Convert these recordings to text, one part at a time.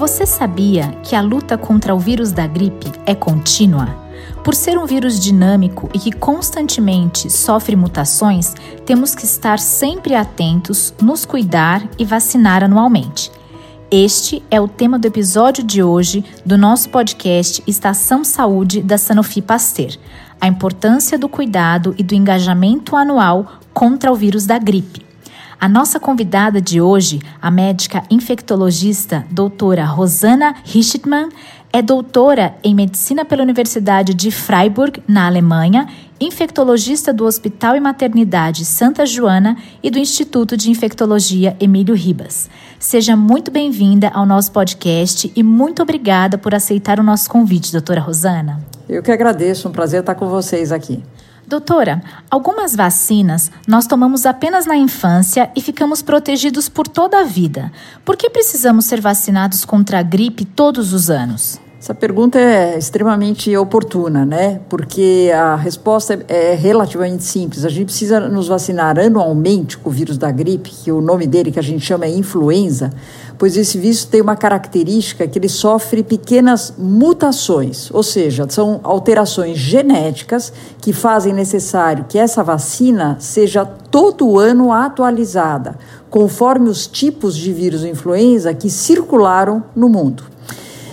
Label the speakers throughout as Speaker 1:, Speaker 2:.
Speaker 1: Você sabia que a luta contra o vírus da gripe é contínua? Por ser um vírus dinâmico e que constantemente sofre mutações, temos que estar sempre atentos, nos cuidar e vacinar anualmente. Este é o tema do episódio de hoje do nosso podcast Estação Saúde da Sanofi Pasteur: a importância do cuidado e do engajamento anual contra o vírus da gripe. A nossa convidada de hoje, a médica infectologista doutora Rosana Richtmann, é doutora em medicina pela Universidade de Freiburg, na Alemanha, infectologista do Hospital e Maternidade Santa Joana e do Instituto de Infectologia Emílio Ribas. Seja muito bem-vinda ao nosso podcast e muito obrigada por aceitar o nosso convite, doutora Rosana.
Speaker 2: Eu que agradeço, um prazer estar com vocês aqui.
Speaker 1: Doutora, algumas vacinas nós tomamos apenas na infância e ficamos protegidos por toda a vida. Por que precisamos ser vacinados contra a gripe todos os anos?
Speaker 2: Essa pergunta é extremamente oportuna, né? Porque a resposta é relativamente simples. A gente precisa nos vacinar anualmente com o vírus da gripe, que o nome dele que a gente chama é influenza, pois esse vírus tem uma característica que ele sofre pequenas mutações, ou seja, são alterações genéticas que fazem necessário que essa vacina seja todo ano atualizada, conforme os tipos de vírus influenza que circularam no mundo.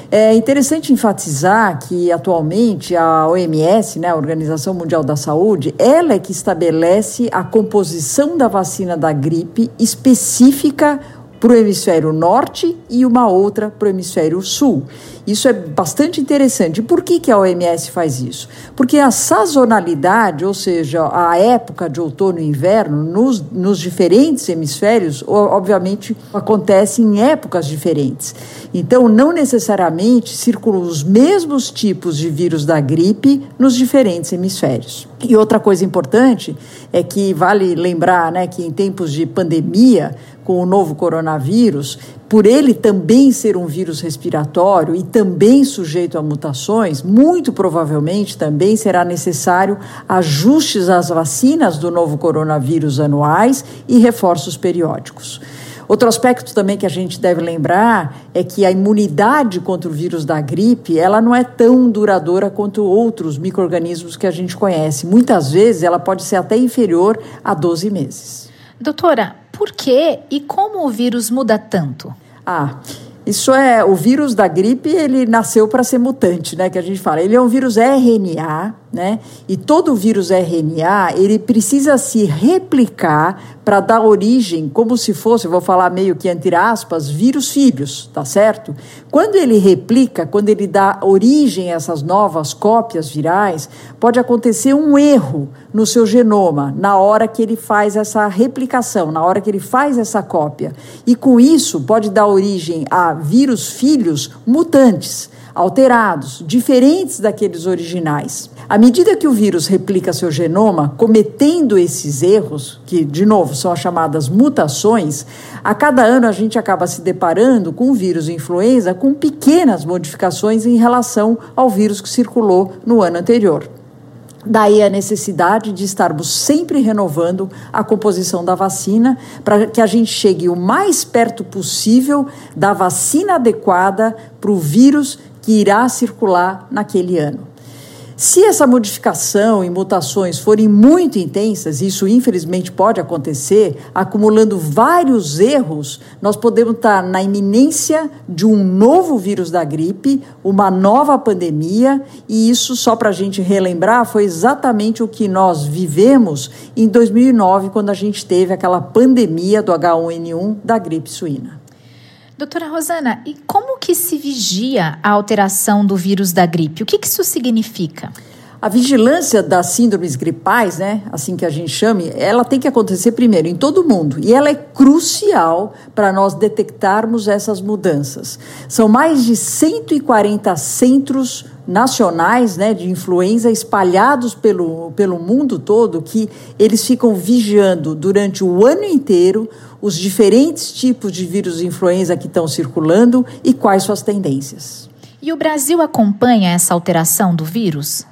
Speaker 2: É interessante enfatizar que atualmente a OMS, né, a Organização Mundial da Saúde, ela é que estabelece a composição da vacina da gripe específica para o hemisfério norte e uma outra para o hemisfério sul. Isso é bastante interessante. Por que, que a OMS faz isso? Porque a sazonalidade, ou seja, a época de outono e inverno, nos, nos diferentes hemisférios, obviamente acontece em épocas diferentes. Então, não necessariamente circulam os mesmos tipos de vírus da gripe nos diferentes hemisférios. E outra coisa importante é que vale lembrar né, que em tempos de pandemia, com o novo coronavírus, por ele também ser um vírus respiratório e também sujeito a mutações, muito provavelmente também será necessário ajustes às vacinas do novo coronavírus anuais e reforços periódicos. Outro aspecto também que a gente deve lembrar é que a imunidade contra o vírus da gripe, ela não é tão duradoura quanto outros microrganismos que a gente conhece. Muitas vezes ela pode ser até inferior a 12 meses.
Speaker 1: Doutora, por que e como o vírus muda tanto?
Speaker 2: Ah, isso é, o vírus da gripe, ele nasceu para ser mutante, né, que a gente fala. Ele é um vírus RNA, né? E todo vírus RNA, ele precisa se replicar para dar origem, como se fosse, vou falar meio que entre aspas, vírus filhos, tá certo? Quando ele replica, quando ele dá origem a essas novas cópias virais, pode acontecer um erro no seu genoma na hora que ele faz essa replicação, na hora que ele faz essa cópia. E com isso pode dar origem a vírus filhos mutantes alterados, diferentes daqueles originais. À medida que o vírus replica seu genoma, cometendo esses erros, que de novo são as chamadas mutações, a cada ano a gente acaba se deparando com o vírus influenza com pequenas modificações em relação ao vírus que circulou no ano anterior. Daí a necessidade de estarmos sempre renovando a composição da vacina para que a gente chegue o mais perto possível da vacina adequada para o vírus que irá circular naquele ano. Se essa modificação e mutações forem muito intensas, isso infelizmente pode acontecer, acumulando vários erros, nós podemos estar na iminência de um novo vírus da gripe, uma nova pandemia, e isso, só para a gente relembrar, foi exatamente o que nós vivemos em 2009, quando a gente teve aquela pandemia do H1N1 da gripe suína.
Speaker 1: Doutora Rosana, e como que se vigia a alteração do vírus da gripe? O que, que isso significa?
Speaker 2: A vigilância das síndromes gripais, né, assim que a gente chame, ela tem que acontecer primeiro em todo mundo e ela é crucial para nós detectarmos essas mudanças. São mais de 140 centros nacionais né, de influenza espalhados pelo, pelo mundo todo que eles ficam vigiando durante o ano inteiro os diferentes tipos de vírus influenza que estão circulando e quais suas tendências.
Speaker 1: E o Brasil acompanha essa alteração do vírus?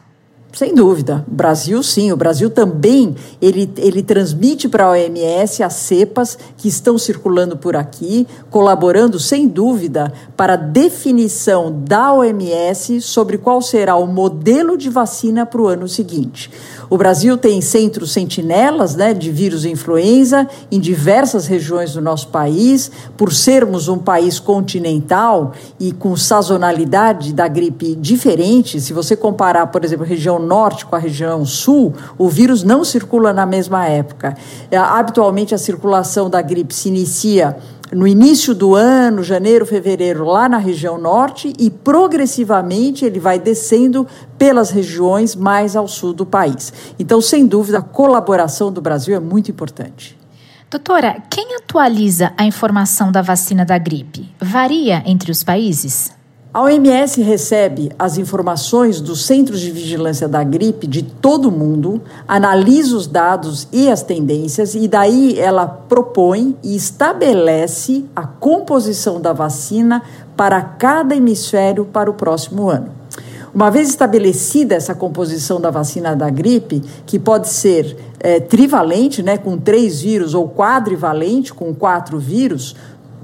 Speaker 2: Sem dúvida. Brasil, sim. O Brasil também ele, ele transmite para a OMS as cepas que estão circulando por aqui, colaborando, sem dúvida, para a definição da OMS sobre qual será o modelo de vacina para o ano seguinte. O Brasil tem centros sentinelas né, de vírus influenza em diversas regiões do nosso país. Por sermos um país continental e com sazonalidade da gripe diferente, se você comparar, por exemplo, a região norte com a região sul, o vírus não circula na mesma época. É, habitualmente, a circulação da gripe se inicia no início do ano, janeiro, fevereiro, lá na região norte, e progressivamente ele vai descendo pelas regiões mais ao sul do país. Então, sem dúvida, a colaboração do Brasil é muito importante.
Speaker 1: Doutora, quem atualiza a informação da vacina da gripe? Varia entre os países?
Speaker 2: A OMS recebe as informações dos Centros de Vigilância da Gripe de todo o mundo, analisa os dados e as tendências, e daí ela propõe e estabelece a composição da vacina para cada hemisfério para o próximo ano. Uma vez estabelecida essa composição da vacina da gripe, que pode ser é, trivalente, né, com três vírus, ou quadrivalente, com quatro vírus,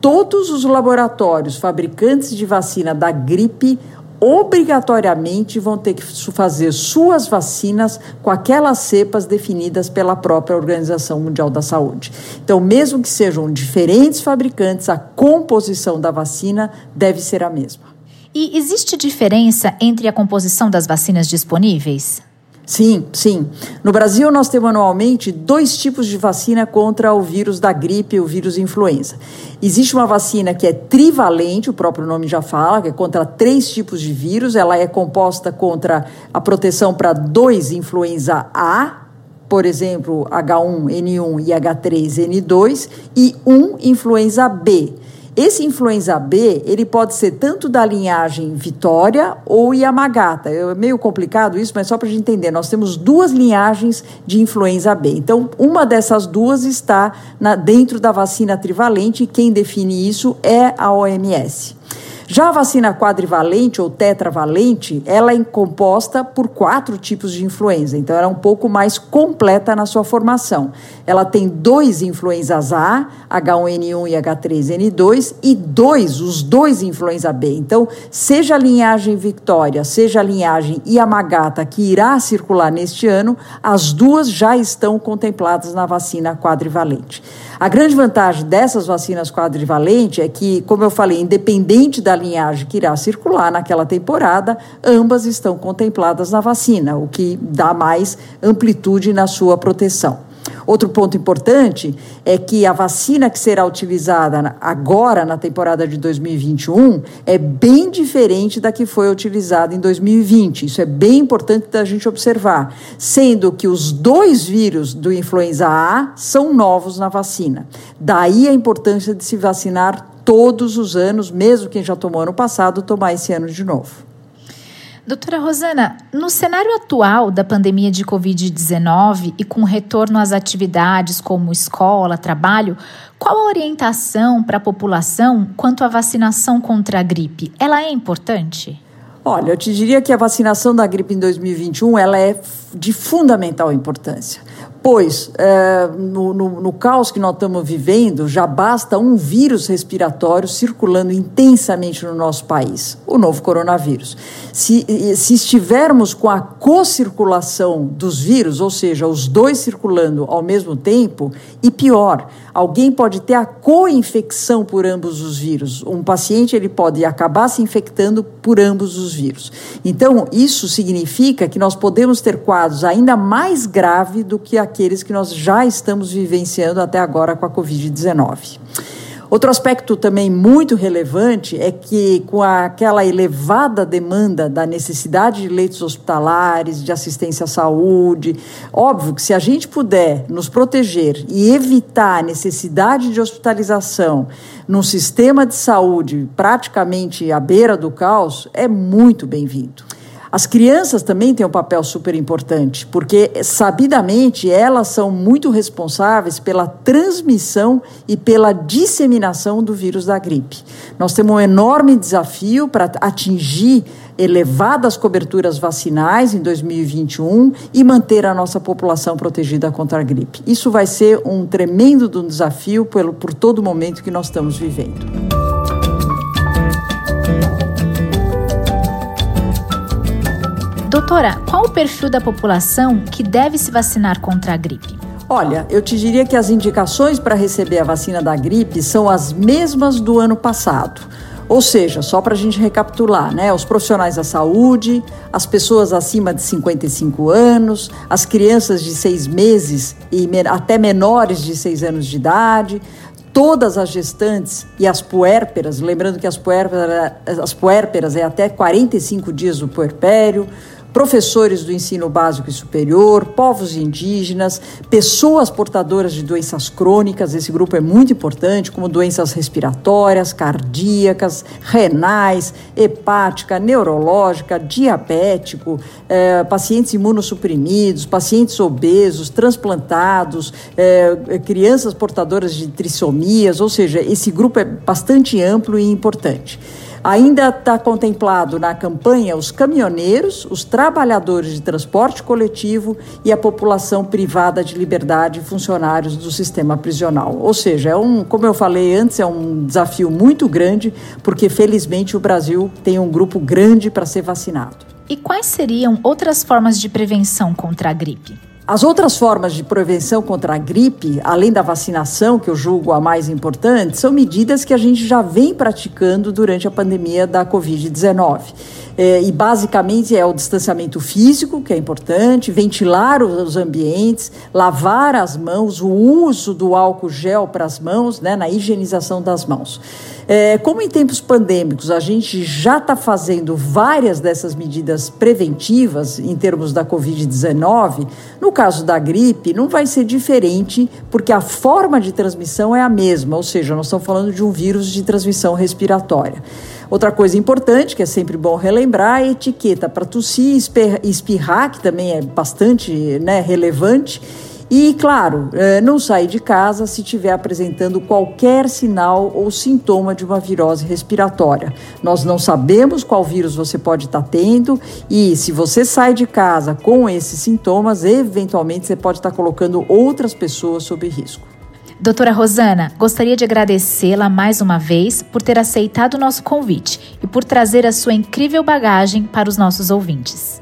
Speaker 2: todos os laboratórios fabricantes de vacina da gripe obrigatoriamente vão ter que fazer suas vacinas com aquelas cepas definidas pela própria Organização Mundial da Saúde. Então, mesmo que sejam diferentes fabricantes, a composição da vacina deve ser a mesma.
Speaker 1: E existe diferença entre a composição das vacinas disponíveis?
Speaker 2: Sim, sim. No Brasil, nós temos anualmente dois tipos de vacina contra o vírus da gripe, o vírus influenza. Existe uma vacina que é trivalente, o próprio nome já fala, que é contra três tipos de vírus. Ela é composta contra a proteção para dois influenza A, por exemplo, H1N1 e H3N2, e um influenza B. Esse influenza B, ele pode ser tanto da linhagem Vitória ou Yamagata. É meio complicado isso, mas só para a gente entender, nós temos duas linhagens de influenza B. Então, uma dessas duas está na, dentro da vacina trivalente e quem define isso é a OMS. Já a vacina quadrivalente ou tetravalente, ela é composta por quatro tipos de influenza, então ela é um pouco mais completa na sua formação. Ela tem dois influenzas A, H1N1 e H3N2, e dois, os dois influenza B. Então, seja a linhagem Victoria, seja a linhagem Yamagata, que irá circular neste ano, as duas já estão contempladas na vacina quadrivalente. A grande vantagem dessas vacinas quadrivalentes é que, como eu falei, independente da linhagem que irá circular naquela temporada, ambas estão contempladas na vacina, o que dá mais amplitude na sua proteção. Outro ponto importante é que a vacina que será utilizada agora na temporada de 2021 é bem diferente da que foi utilizada em 2020. Isso é bem importante da gente observar, sendo que os dois vírus do influenza A são novos na vacina. Daí a importância de se vacinar todos os anos, mesmo quem já tomou ano passado, tomar esse ano de novo.
Speaker 1: Doutora Rosana, no cenário atual da pandemia de Covid-19 e com retorno às atividades como escola, trabalho, qual a orientação para a população quanto à vacinação contra a gripe? Ela é importante?
Speaker 2: Olha, eu te diria que a vacinação da gripe em 2021 ela é de fundamental importância pois é, no, no, no, caos que nós estamos vivendo, já basta um vírus respiratório circulando intensamente no nosso país, o novo coronavírus. Se, se estivermos com a co-circulação dos vírus, ou seja, os dois circulando ao mesmo tempo, e pior, alguém pode ter a co-infecção por ambos os vírus. Um paciente ele pode acabar se infectando por ambos os vírus. Então, isso significa que nós podemos ter quadros ainda mais graves do que a aqueles que nós já estamos vivenciando até agora com a Covid-19. Outro aspecto também muito relevante é que, com aquela elevada demanda da necessidade de leitos hospitalares, de assistência à saúde, óbvio que se a gente puder nos proteger e evitar a necessidade de hospitalização num sistema de saúde praticamente à beira do caos, é muito bem-vindo. As crianças também têm um papel super importante, porque sabidamente elas são muito responsáveis pela transmissão e pela disseminação do vírus da gripe. Nós temos um enorme desafio para atingir elevadas coberturas vacinais em 2021 e manter a nossa população protegida contra a gripe. Isso vai ser um tremendo desafio por, por todo o momento que nós estamos vivendo.
Speaker 1: Doutora, qual o perfil da população que deve se vacinar contra a gripe?
Speaker 2: Olha, eu te diria que as indicações para receber a vacina da gripe são as mesmas do ano passado. Ou seja, só para a gente recapitular, né? Os profissionais da saúde, as pessoas acima de 55 anos, as crianças de seis meses e até menores de seis anos de idade, todas as gestantes e as puérperas, lembrando que as puérperas, as puérperas é até 45 dias do puerpério, professores do ensino básico e superior, povos indígenas, pessoas portadoras de doenças crônicas, esse grupo é muito importante, como doenças respiratórias, cardíacas, renais, hepática, neurológica, diabético, eh, pacientes imunossuprimidos, pacientes obesos, transplantados, eh, crianças portadoras de trissomias, ou seja, esse grupo é bastante amplo e importante. Ainda está contemplado na campanha os caminhoneiros, os trabalhadores de transporte coletivo e a população privada de liberdade funcionários do sistema prisional. Ou seja, é um, como eu falei antes, é um desafio muito grande, porque felizmente o Brasil tem um grupo grande para ser vacinado.
Speaker 1: E quais seriam outras formas de prevenção contra a gripe?
Speaker 2: As outras formas de prevenção contra a gripe, além da vacinação, que eu julgo a mais importante, são medidas que a gente já vem praticando durante a pandemia da Covid-19. É, e basicamente é o distanciamento físico, que é importante, ventilar os ambientes, lavar as mãos, o uso do álcool gel para as mãos, né, na higienização das mãos. É, como em tempos pandêmicos a gente já está fazendo várias dessas medidas preventivas em termos da Covid-19, no caso da gripe não vai ser diferente, porque a forma de transmissão é a mesma, ou seja, nós estamos falando de um vírus de transmissão respiratória. Outra coisa importante, que é sempre bom relembrar, é a etiqueta para tossir e espirrar, que também é bastante né, relevante. E, claro, é, não sair de casa se estiver apresentando qualquer sinal ou sintoma de uma virose respiratória. Nós não sabemos qual vírus você pode estar tendo e, se você sai de casa com esses sintomas, eventualmente você pode estar colocando outras pessoas sob risco.
Speaker 1: Doutora Rosana, gostaria de agradecê-la mais uma vez por ter aceitado o nosso convite e por trazer a sua incrível bagagem para os nossos ouvintes.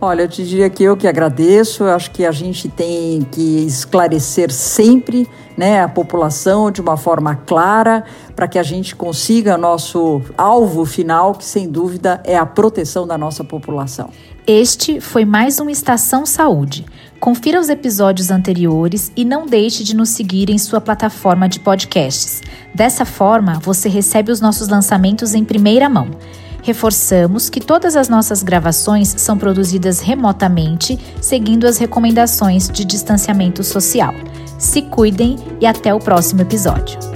Speaker 2: Olha, eu te diria que eu que agradeço. Eu acho que a gente tem que esclarecer sempre né, a população de uma forma clara para que a gente consiga nosso alvo final, que sem dúvida é a proteção da nossa população.
Speaker 1: Este foi mais um Estação Saúde. Confira os episódios anteriores e não deixe de nos seguir em sua plataforma de podcasts. Dessa forma, você recebe os nossos lançamentos em primeira mão. Reforçamos que todas as nossas gravações são produzidas remotamente, seguindo as recomendações de distanciamento social. Se cuidem e até o próximo episódio.